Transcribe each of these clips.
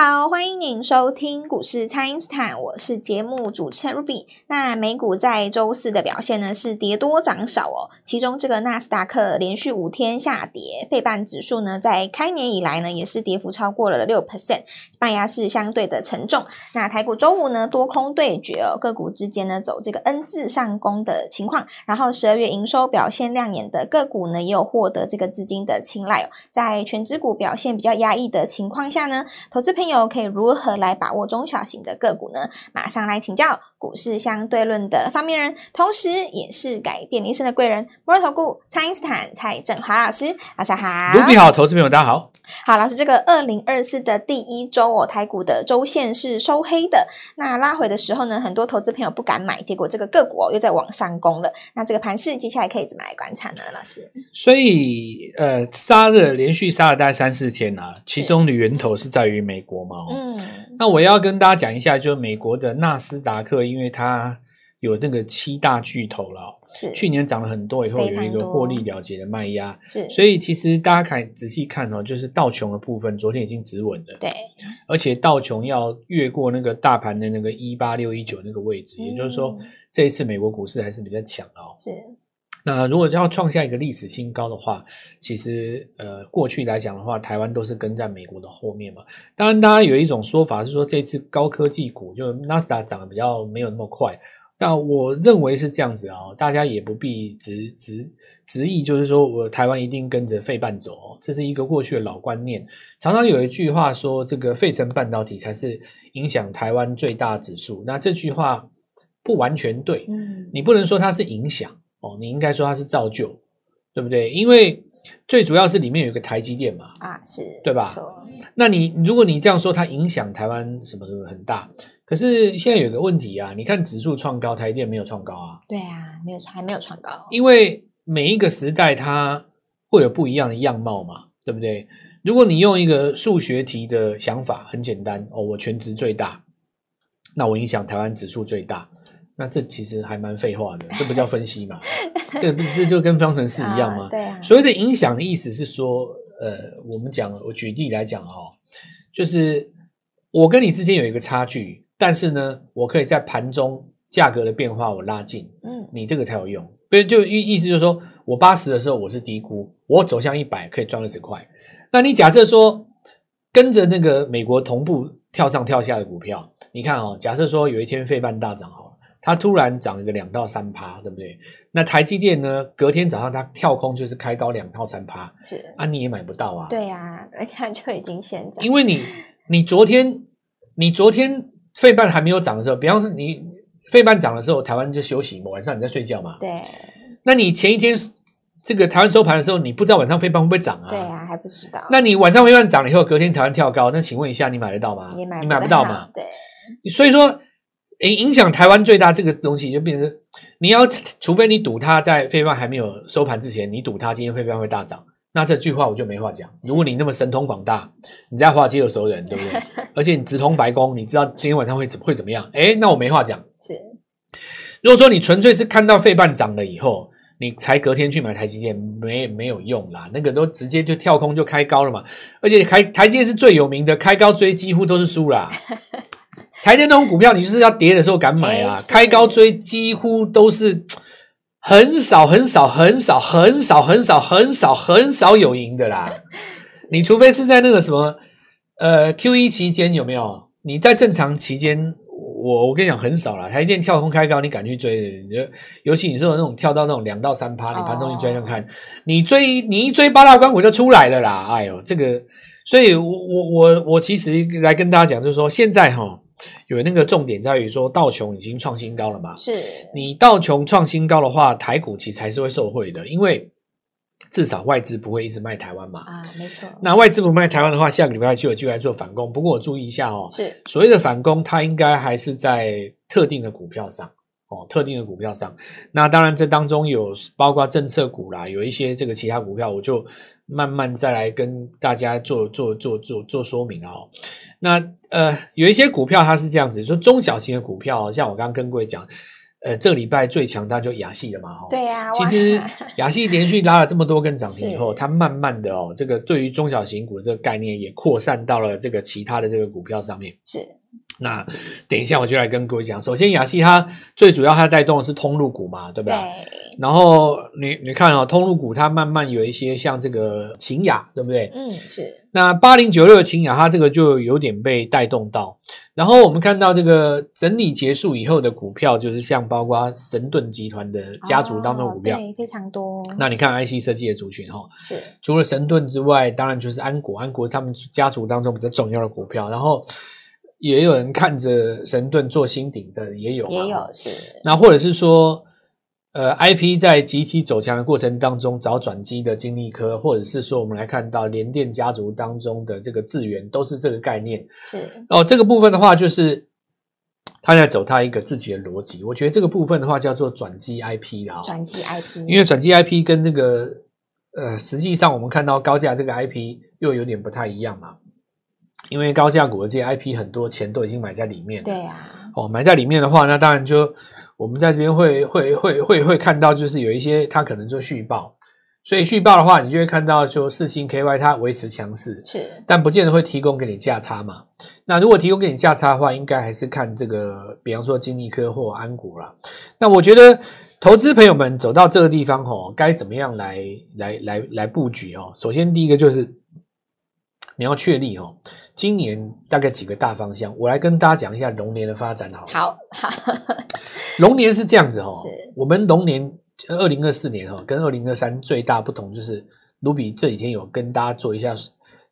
好，欢迎您收听股市蔡因斯坦，我是节目主持人 Ruby。那美股在周四的表现呢是跌多涨少哦，其中这个纳斯达克连续五天下跌，费半指数呢在开年以来呢也是跌幅超过了六 percent，卖压是相对的沉重。那台股周五呢多空对决哦，个股之间呢走这个 N 字上攻的情况，然后十二月营收表现亮眼的个股呢也有获得这个资金的青睐哦，在全指股表现比较压抑的情况下呢，投资朋友可以如何来把握中小型的个股呢？马上来请教股市相对论的发明人，同时也是改变一生的贵人——摩尔投顾蔡因斯坦蔡振华老师。大家好，卢比好，投资朋友大家好。好，老师，这个二零二四的第一周哦，台股的周线是收黑的。那拉回的时候呢，很多投资朋友不敢买，结果这个个股哦又在往上攻了。那这个盘势接下来可以怎么来观察呢？老师？所以呃，杀了连续杀了大概三四天啊，其中的源头是在于美国。嗯，那我要跟大家讲一下，就是美国的纳斯达克，因为它有那个七大巨头了，是去年涨了很多，以后有一个获利了结的卖压，是，所以其实大家看仔细看哦，就是道琼的部分，昨天已经止稳了，对，而且道琼要越过那个大盘的那个一八六一九那个位置，嗯，也就是说，这一次美国股市还是比较强哦，是。那如果要创下一个历史新高的话，其实呃，过去来讲的话，台湾都是跟在美国的后面嘛。当然，大家有一种说法是说，这次高科技股就纳斯达涨得比较没有那么快。那我认为是这样子啊，大家也不必执执执意，就是说我台湾一定跟着费半走哦，这是一个过去的老观念。常常有一句话说，这个费城半导体才是影响台湾最大指数。那这句话不完全对，嗯，你不能说它是影响。哦，你应该说它是造就，对不对？因为最主要是里面有一个台积电嘛，啊，是对吧？那你如果你这样说，它影响台湾什么什么很大，可是现在有个问题啊，你看指数创高，台积电没有创高啊？对啊，没有，还没有创高。因为每一个时代它会有不一样的样貌嘛，对不对？如果你用一个数学题的想法，很简单哦，我全值最大，那我影响台湾指数最大。那这其实还蛮废话的，这不叫分析嘛？这不是就跟方程式一样吗？对啊。所谓的影响的意思是说，呃，我们讲，我举例来讲哈，就是我跟你之间有一个差距，但是呢，我可以在盘中价格的变化我拉近，嗯，你这个才有用。所以就意意思就是说我八十的时候我是低估，我走向一百可以赚二十块。那你假设说跟着那个美国同步跳上跳下的股票，你看哦，假设说有一天费半大涨哈。它突然涨一个两到三趴，对不对？那台积电呢？隔天早上它跳空就是开高两到三趴，是啊，你也买不到啊。对呀、啊，而且就已经先涨。因为你你昨天你昨天费半还没有涨的时候，比方说你费半涨的时候，台湾就休息嘛，晚上你在睡觉嘛。对。那你前一天这个台湾收盘的时候，你不知道晚上费半会不会涨啊？对啊，还不知道。那你晚上费半涨了以后，隔天台湾跳高，那请问一下，你买得到吗？你买你买不到嘛？对。所以说。影影响台湾最大这个东西，就变成你要，除非你赌它在费半还没有收盘之前，你赌它今天费半会大涨，那这句话我就没话讲。如果你那么神通广大，你在华尔街有熟人，对不对？而且你直通白宫，你知道今天晚上会怎会怎么样？诶，那我没话讲。是，如果说你纯粹是看到费半涨了以后，你才隔天去买台积电，没没有用啦，那个都直接就跳空就开高了嘛。而且开台积电是最有名的，开高追几乎都是输啦。台积电那种股票，你就是要跌的时候敢买啊！开高追几乎都是很少、很少、很少、很少、很少、很少、很少有赢的啦。你除非是在那个什么呃 QE 期间有没有？你在正常期间，我我跟你讲很少啦。台积电跳空开高，你敢去追？你就尤其你说的那种跳到那种两到三趴，你盘中去追追看，你追你一追八大关股就出来了啦。哎呦，这个，所以我我我我其实来跟大家讲，就是说现在齁。有那个重点在于说道琼已经创新高了嘛？是你道琼创新高的话，台股其实还是会受惠的，因为至少外资不会一直卖台湾嘛。啊，没错。那外资不卖台湾的话，下个礼拜就有机会来做反攻。不过我注意一下哦，是所谓的反攻，它应该还是在特定的股票上哦，特定的股票上。那当然这当中有包括政策股啦，有一些这个其他股票，我就。慢慢再来跟大家做做做做做说明哦。那呃，有一些股票它是这样子，说中小型的股票，像我刚刚跟各位讲，呃，这个礼拜最强大就亚细了嘛，哈。对呀、啊。其实 亚细连续拉了这么多根涨停以后，它慢慢的哦，这个对于中小型股这个概念也扩散到了这个其他的这个股票上面。是。那等一下我就来跟各位讲，首先雅西它最主要它带动的是通路股嘛，对不对？对。然后你你看哦，通路股它慢慢有一些像这个秦雅，对不对？嗯，是。那八零九六的勤亚，它这个就有点被带动到。然后我们看到这个整理结束以后的股票，就是像包括神盾集团的家族当中的股票，哦、对，非常多。那你看 IC 设计的族群哈，是除了神盾之外，当然就是安国，安国是他们家族当中比较重要的股票。然后也有人看着神盾做新顶的，也有，也有是。那或者是说。呃，IP 在集体走强的过程当中找转机的金立科，或者是说我们来看到联电家族当中的这个智源，都是这个概念。是哦，这个部分的话，就是他在走他一个自己的逻辑。我觉得这个部分的话叫做转机 IP 啦。转机 IP，因为转机 IP 跟这个呃，实际上我们看到高价这个 IP 又有点不太一样嘛。因为高价股的这些 IP 很多钱都已经买在里面了。对啊。哦，买在里面的话，那当然就。我们在这边会会会会会看到，就是有一些它可能就续报，所以续报的话，你就会看到就四星 KY 它维持强势，是，但不见得会提供给你价差嘛。那如果提供给你价差的话，应该还是看这个，比方说金立科或安国啦。那我觉得投资朋友们走到这个地方吼，该怎么样来来来来布局哦？首先第一个就是。你要确立哦，今年大概几个大方向，我来跟大家讲一下龙年的发展好了。好，好，龙年是这样子哦，是我们龙年二零二四年哈，跟二零二三最大不同就是，卢比这几天有跟大家做一下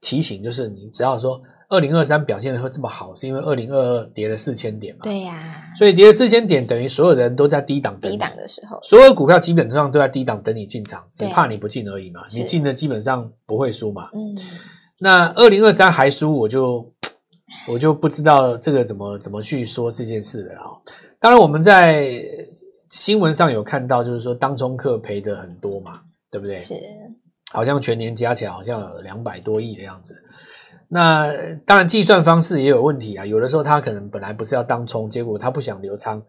提醒，就是你只要说二零二三表现的会这么好，是因为二零二二跌了四千点嘛？对呀、啊，所以跌了四千点，等于所有人都在低档等你，低档的时候，所有股票基本上都在低档等你进场，只怕你不进而已嘛。你进了基本上不会输嘛。嗯。那二零二三还输，我就我就不知道这个怎么怎么去说这件事了啊。当然，我们在新闻上有看到，就是说当冲客赔的很多嘛，对不对？是，好像全年加起来好像有两百多亿的样子。那当然计算方式也有问题啊，有的时候他可能本来不是要当冲，结果他不想留仓，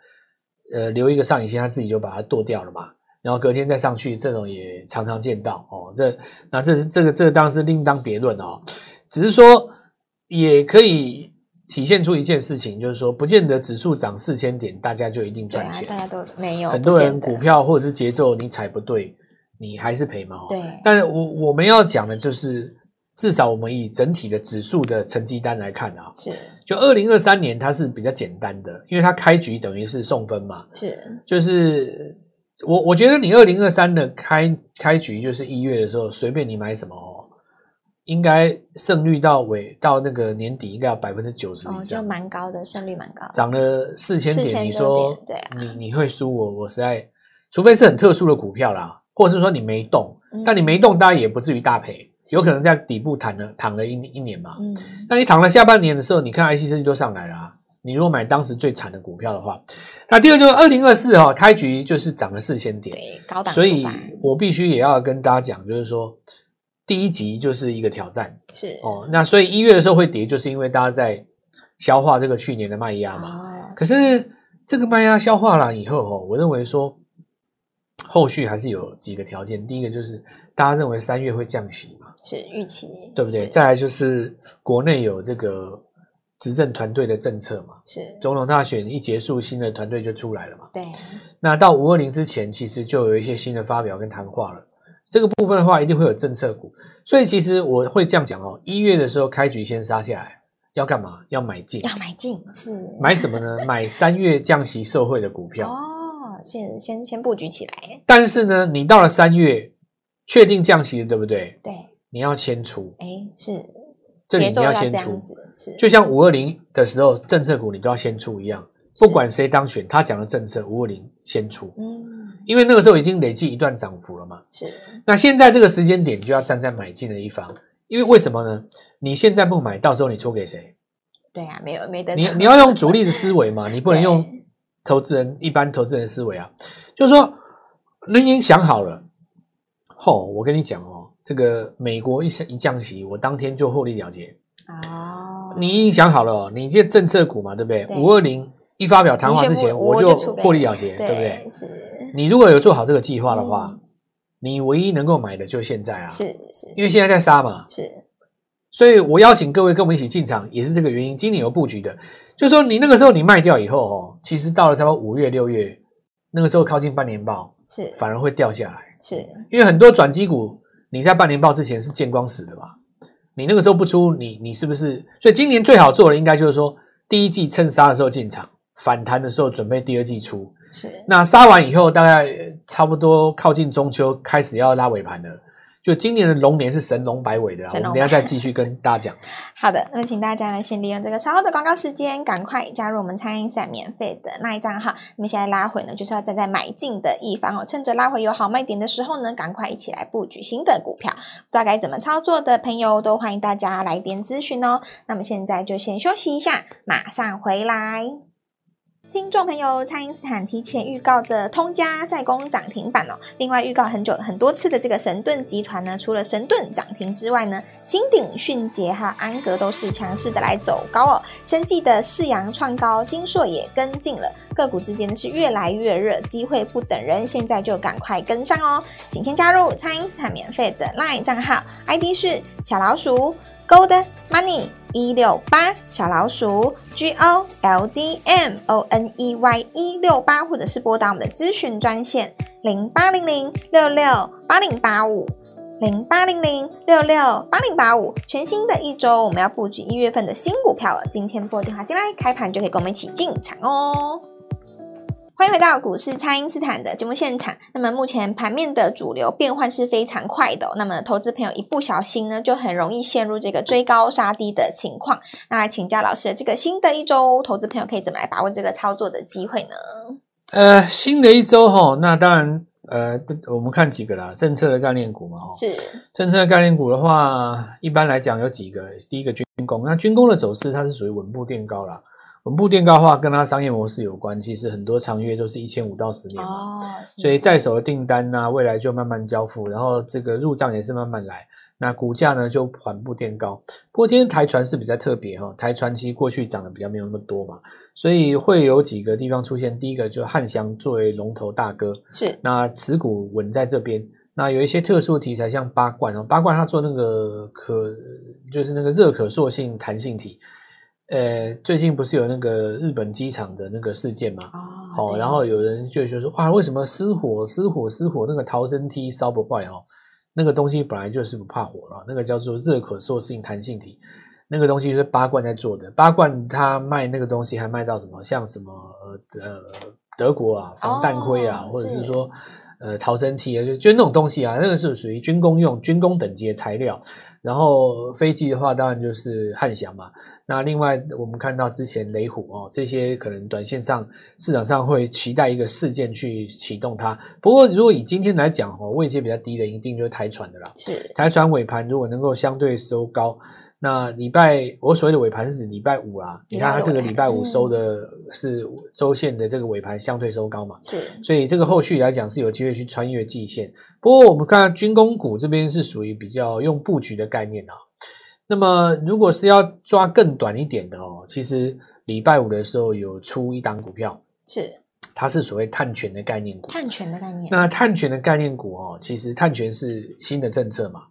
呃，留一个上影线，他自己就把它剁掉了嘛。然后隔天再上去，这种也常常见到哦。这那这是这个这个当然是另当别论哦。只是说也可以体现出一件事情，就是说不见得指数涨四千点，大家就一定赚钱。大家都没有。很多人股票或者是节奏你踩不对，你还是赔嘛。对。但是我我们要讲的就是，至少我们以整体的指数的成绩单来看啊，是。就二零二三年它是比较简单的，因为它开局等于是送分嘛。是。就是。我我觉得你二零二三的开开局就是一月的时候，随便你买什么哦，应该胜率到尾到那个年底应该要百分之九十以上，哦，就蛮高的胜率蛮高，涨了四千点，你说对啊，你你会输我？我实在，除非是很特殊的股票啦，或者是说你没动，嗯、但你没动，当然也不至于大赔，有可能在底部躺了躺了一一年嘛。嗯，那你躺了下半年的时候，你看 IC 设计都上来了啊。你如果买当时最惨的股票的话，那第二就是二零二四哈开局就是涨了四千点，对，高档，所以我必须也要跟大家讲，就是说第一集就是一个挑战，是哦。那所以一月的时候会跌，就是因为大家在消化这个去年的卖压嘛。哦，可是这个卖压消化了以后哦，我认为说后续还是有几个条件。第一个就是大家认为三月会降息嘛，是预期，对不对？再来就是国内有这个。执政团队的政策嘛，是总统大选一结束，新的团队就出来了嘛。对，那到五二零之前，其实就有一些新的发表跟谈话了。这个部分的话，一定会有政策股，所以其实我会这样讲哦。一月的时候开局先杀下来，要干嘛？要买进，要买进是买什么呢？买三月降息受惠的股票哦，先先先布局起来。但是呢，你到了三月确定降息了，对不对？对，你要先出，哎，是。这里你要先出，就像五二零的时候，政策股你都要先出一样。不管谁当选，他讲的政策，五二零先出。嗯，因为那个时候已经累计一段涨幅了嘛。是。那现在这个时间点就要站在买进的一方，因为为什么呢？你现在不买，到时候你出给谁？对啊，没有没得。你你要用主力的思维嘛，你不能用投资人一般投资人的思维啊。就是说，你已经想好了。吼，我跟你讲哦。这个美国一一降息，我当天就获利了结。哦，你已经想好了哦，你这政策股嘛，对不对？五二零一发表谈话之前，我就获利了结，对不对？是。你如果有做好这个计划的话，嗯、你唯一能够买的就现在啊，是是，因为现在在杀嘛，是。所以我邀请各位跟我们一起进场，也是这个原因。今年有布局的，就是说你那个时候你卖掉以后哦，其实到了差不多五月六月，那个时候靠近半年报，是反而会掉下来，是因为很多转机股你在半年报之前是见光死的吧，你那个时候不出，你你是不是？所以今年最好做的应该就是说，第一季趁杀的时候进场，反弹的时候准备第二季出，是那杀完以后，大概差不多靠近中秋开始要拉尾盘了。就今年的龙年是神龙摆尾的，我们等一下再继续跟大家讲。好的，那么请大家呢先利用这个稍后的广告时间，赶快加入我们蔡因斯坦免费的那一账号。那么现在拉回呢，就是要站在买进的一方哦，趁着拉回有好卖点的时候呢，赶快一起来布局新的股票。不知道该怎么操作的朋友，都欢迎大家来电咨询哦。那么现在就先休息一下，马上回来。听众朋友，蔡因斯坦提前预告的通家再攻涨停板哦。另外预告很久很多次的这个神盾集团呢，除了神盾涨停之外呢，新鼎、迅捷还有安格都是强势的来走高哦。生技的世阳创高，金硕也跟进了，个股之间呢是越来越热，机会不等人，现在就赶快跟上哦。请先加入蔡因斯坦免费的 LINE 账号，ID 是小老鼠 Gold Money。一六八小老鼠 G O L D M O N E Y 一六八，或者是拨打我们的咨询专线零八零零六六八零八五零八零零六六八零八五。全新的一周，我们要布局一月份的新股票了。今天拨电话进来，开盘就可以跟我们一起进场哦。欢迎回到股市，蔡因斯坦的节目现场。那么目前盘面的主流变换是非常快的哦，那么投资朋友一不小心呢，就很容易陷入这个追高杀低的情况。那来请教老师，这个新的一周，投资朋友可以怎么来把握这个操作的机会呢？呃，新的一周哈，那当然，呃，我们看几个啦，政策的概念股嘛，哈，是政策的概念股的话，一般来讲有几个，第一个军工，那军工的走势它是属于稳步垫高啦。稳步垫高的话，跟它商业模式有关。其实很多长约都是一千五到十年嘛，哦、所以在手的订单呢、啊，未来就慢慢交付，然后这个入账也是慢慢来。那股价呢就缓步垫高。不过今天台船是比较特别哈，台船其实过去涨的比较没有那么多嘛，所以会有几个地方出现。第一个就是汉翔作为龙头大哥，是那持股稳在这边。那有一些特殊题材，像八冠哦，八冠它做那个可就是那个热可塑性弹性体。呃，最近不是有那个日本机场的那个事件嘛？哦，然后有人就就说，哇，为什么失火、失火、失火？那个逃生梯烧不坏哦？那个东西本来就是不怕火了，那个叫做热可塑性弹性体，那个东西是八冠在做的。八冠它卖那个东西还卖到什么？像什么呃德国啊防弹盔啊，哦、或者是说呃逃生梯啊，就就那种东西啊，那个是属于军工用、军工等级的材料。然后飞机的话，当然就是汉翔嘛。那另外，我们看到之前雷虎哦，这些可能短线上市场上会期待一个事件去启动它。不过，如果以今天来讲哦，位阶比较低的，一定就是台船的啦。是台船尾盘如果能够相对收高。那礼拜我所谓的尾盘是指礼拜五啦，你看它这个礼拜五收的是周线的这个尾盘相对收高嘛，是，所以这个后续来讲是有机会去穿越季线。不过我们看军工股这边是属于比较用布局的概念啊。那么如果是要抓更短一点的哦，其实礼拜五的时候有出一档股票，是，它是所谓碳权的概念股，碳权的概念。那碳权的概念股哦，其实碳权是新的政策嘛。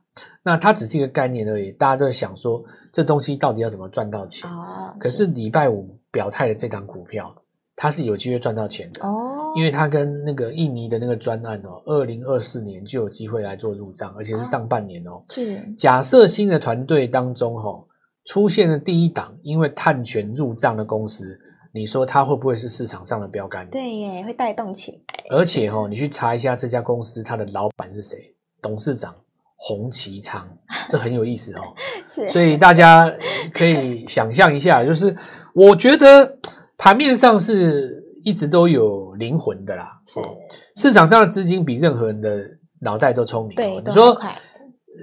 那它只是一个概念而已，大家都在想说这东西到底要怎么赚到钱？哦，可是礼拜五表态的这档股票，它是有机会赚到钱的哦，因为它跟那个印尼的那个专案哦，二零二四年就有机会来做入账，而且是上半年哦。是假设新的团队当中哈出现了第一档因为碳权入账的公司，你说它会不会是市场上的标杆？对耶，会带动起来。而且哈，你去查一下这家公司它的老板是谁，董事长。洪其昌，这很有意思哦。是，所以大家可以想象一下，就是我觉得盘面上是一直都有灵魂的啦。是，市场上的资金比任何人的脑袋都聪明。对，你说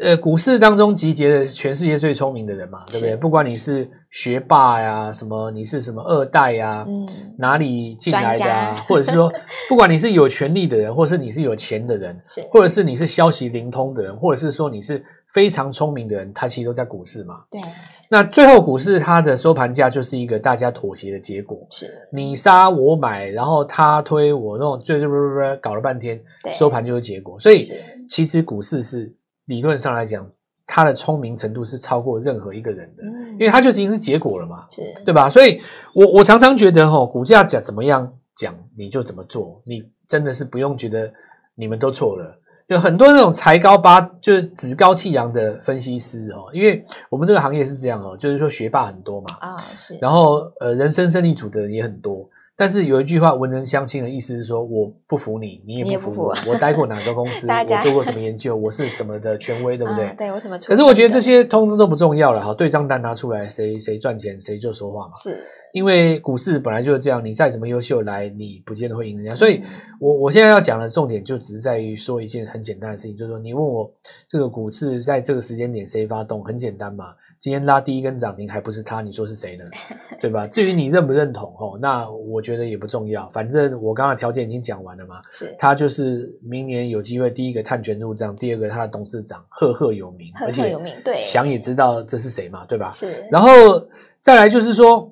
呃，股市当中集结了全世界最聪明的人嘛，对不对？不管你是学霸呀，什么你是什么二代呀，嗯，哪里进来的啊，或者是说，不管你是有权力的人，或者是你是有钱的人，或者是你是消息灵通的人，或者是说你是非常聪明的人，他其实都在股市嘛。对。那最后股市它的收盘价就是一个大家妥协的结果，是你杀我买，然后他推我弄，最最不不不搞了半天，收盘就是结果。所以其实股市是。理论上来讲，他的聪明程度是超过任何一个人的，因为他就已经是结果了嘛，是对吧？所以我我常常觉得哦，股价讲怎么样讲，你就怎么做，你真的是不用觉得你们都错了。有很多那种才高八就是趾高气扬的分析师哦，因为我们这个行业是这样哦，就是说学霸很多嘛，啊是，然后呃人生胜利组的人也很多。但是有一句话“文人相轻”的意思是说，我不服你，你也不服我。服 我待过哪个公司？我做过什么研究？我是什么的权威，对不对？啊、对，我什么？可是我觉得这些通通都不重要了。哈，对账单拿出来，谁谁赚钱，谁就说话嘛。是，因为股市本来就是这样，你再怎么优秀来，你不见得会赢人家。所以我我现在要讲的重点，就只是在于说一件很简单的事情，就是说，你问我这个股市在这个时间点谁发动，很简单嘛。今天拉第一根涨停还不是他，你说是谁呢？对吧？至于你认不认同哦，那我觉得也不重要。反正我刚刚条件已经讲完了嘛。是，他就是明年有机会第一个探权入账，第二个他的董事长赫赫有名，赫赫有名，对，想也知道这是谁嘛，对吧？是。然后再来就是说，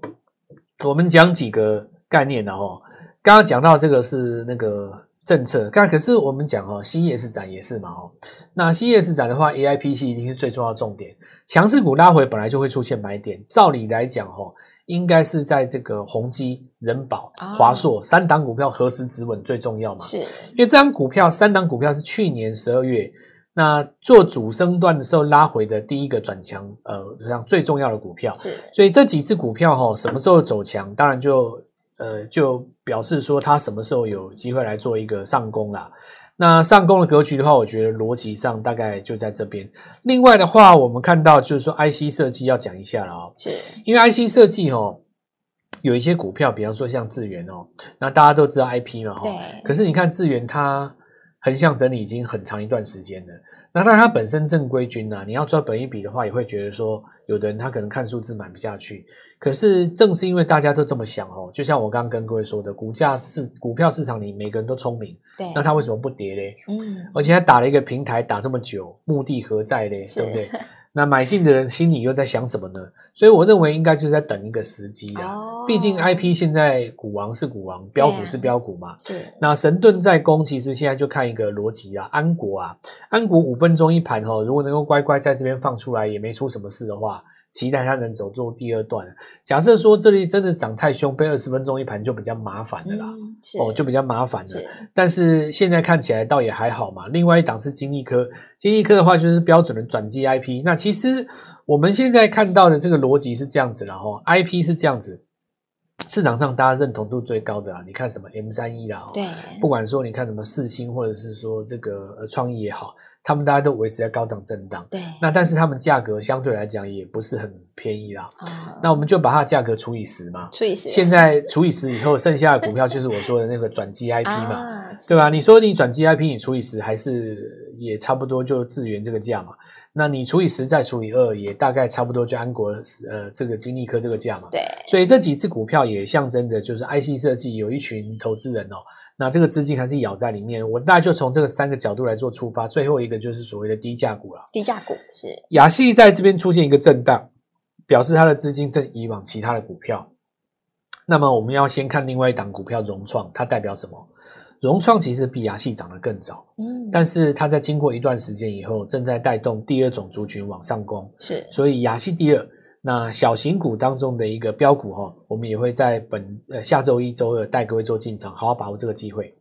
我们讲几个概念的哦。刚刚讲到这个是那个。政策，但可是我们讲哦，CES 展也是嘛哦。那 CES 展的话，AIPC 一定是最重要的重点。强势股拉回本来就会出现买点，照理来讲哦，应该是在这个宏基、人保、华硕三档股票何时止稳最重要嘛？是，因为这张股票三档股票是去年十二月那做主升段的时候拉回的第一个转强，呃，这样最重要的股票。是，所以这几只股票哈，什么时候走强，当然就。呃，就表示说它什么时候有机会来做一个上攻啦。那上攻的格局的话，我觉得逻辑上大概就在这边。另外的话，我们看到就是说 IC 设计要讲一下了哦，是因为 IC 设计哦，有一些股票，比方说像智源哦，那大家都知道 IP 嘛，对。可是你看智源它横向整理已经很长一段时间了。那当然它本身正规军呐，你要抓本一比的话，也会觉得说，有的人他可能看数字买不下去。可是正是因为大家都这么想哦，就像我刚刚跟各位说的，股价市股票市场里每个人都聪明，对，那他为什么不跌嘞？嗯，而且他打了一个平台打这么久，目的何在嘞？对不对？那买进的人心里又在想什么呢？所以我认为应该就是在等一个时机啊。哦、毕竟 IP 现在股王是股王，标股是标股嘛。是。那神盾在攻，其实现在就看一个逻辑啊。安国啊，安国五分钟一盘哦，如果能够乖乖在这边放出来，也没出什么事的话。期待它能走做第二段。假设说这里真的涨太凶，背二十分钟一盘就比较麻烦的啦。嗯、哦，就比较麻烦了。但是现在看起来倒也还好嘛。另外一档是金益科，金益科的话就是标准的转机 IP。那其实我们现在看到的这个逻辑是这样子了哈，IP 是这样子，市场上大家认同度最高的啊，你看什么 M 三一啦，对，不管说你看什么四星或者是说这个呃创意也好。他们大家都维持在高档震荡，对，那但是他们价格相对来讲也不是很便宜啦。哦、那我们就把它的价格除以十嘛，除以十。现在除以十以后，剩下的股票就是我说的那个转 GIP 嘛，啊、对吧？你说你转 GIP，你除以十还是也差不多就智原这个价嘛？那你除以十再除以二，也大概差不多就安国呃这个晶意科这个价嘛。对，所以这几只股票也象征着就是 IC 设计有一群投资人哦。那这个资金还是咬在里面，我大概就从这个三个角度来做出发。最后一个就是所谓的低价股了。低价股是亚系在这边出现一个震荡，表示它的资金正移往其他的股票。那么我们要先看另外一档股票融创，它代表什么？融创其实比亚系涨得更早，嗯，但是它在经过一段时间以后，正在带动第二种族群往上攻，是，所以亚系第二。那小型股当中的一个标股哈，我们也会在本呃下周一、周二带各位做进场，好好把握这个机会。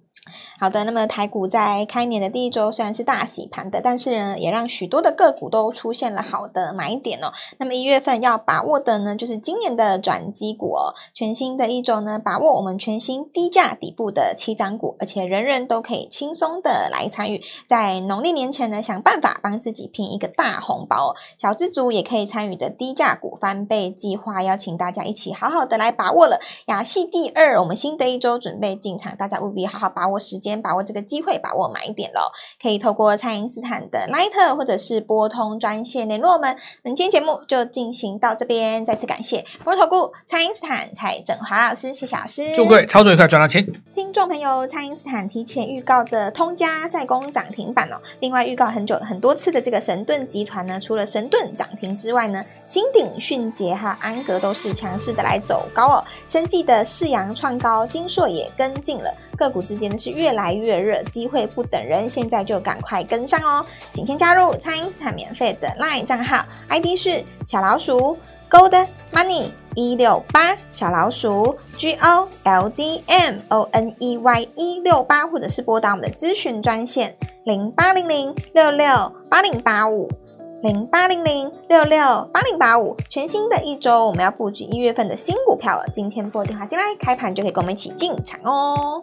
好的，那么台股在开年的第一周虽然是大洗盘的，但是呢，也让许多的个股都出现了好的买点哦。那么一月份要把握的呢，就是今年的转机股哦。全新的一周呢，把握我们全新低价底部的七涨股，而且人人都可以轻松的来参与，在农历年前呢，想办法帮自己拼一个大红包哦。小资族也可以参与的低价股翻倍计划，邀请大家一起好好的来把握了。亚系第二，我们新的一周准备进场，大家务必好好把握。握时间，把握这个机会，把握买点喽。可以透过蔡因斯坦的 Line 或者是拨通专线联络我们。那今天节目就进行到这边，再次感谢摩尔投顾蔡因斯坦蔡振华老师，谢谢老师。祝各位操作愉快，赚到钱。听众朋友，蔡因斯坦提前预告的通家再攻涨停板哦。另外预告很久很多次的这个神盾集团呢，除了神盾涨停之外呢，新鼎、迅捷还有安格都是强势的来走高哦。生技的世阳创高，金硕也跟进了，个股之间呢是越来越热，机会不等人，现在就赶快跟上哦。请先加入蔡因斯坦免费的 LINE 账号，ID 是小老鼠 Gold Money 一六八，小老鼠 G O L D M O N E Y 一六八，或者是拨打我们的咨询专线零八零零六六八零八五。零八零零六六八零八五，全新的一周，我们要布局一月份的新股票了。今天拨电话进来，开盘就可以跟我们一起进场哦。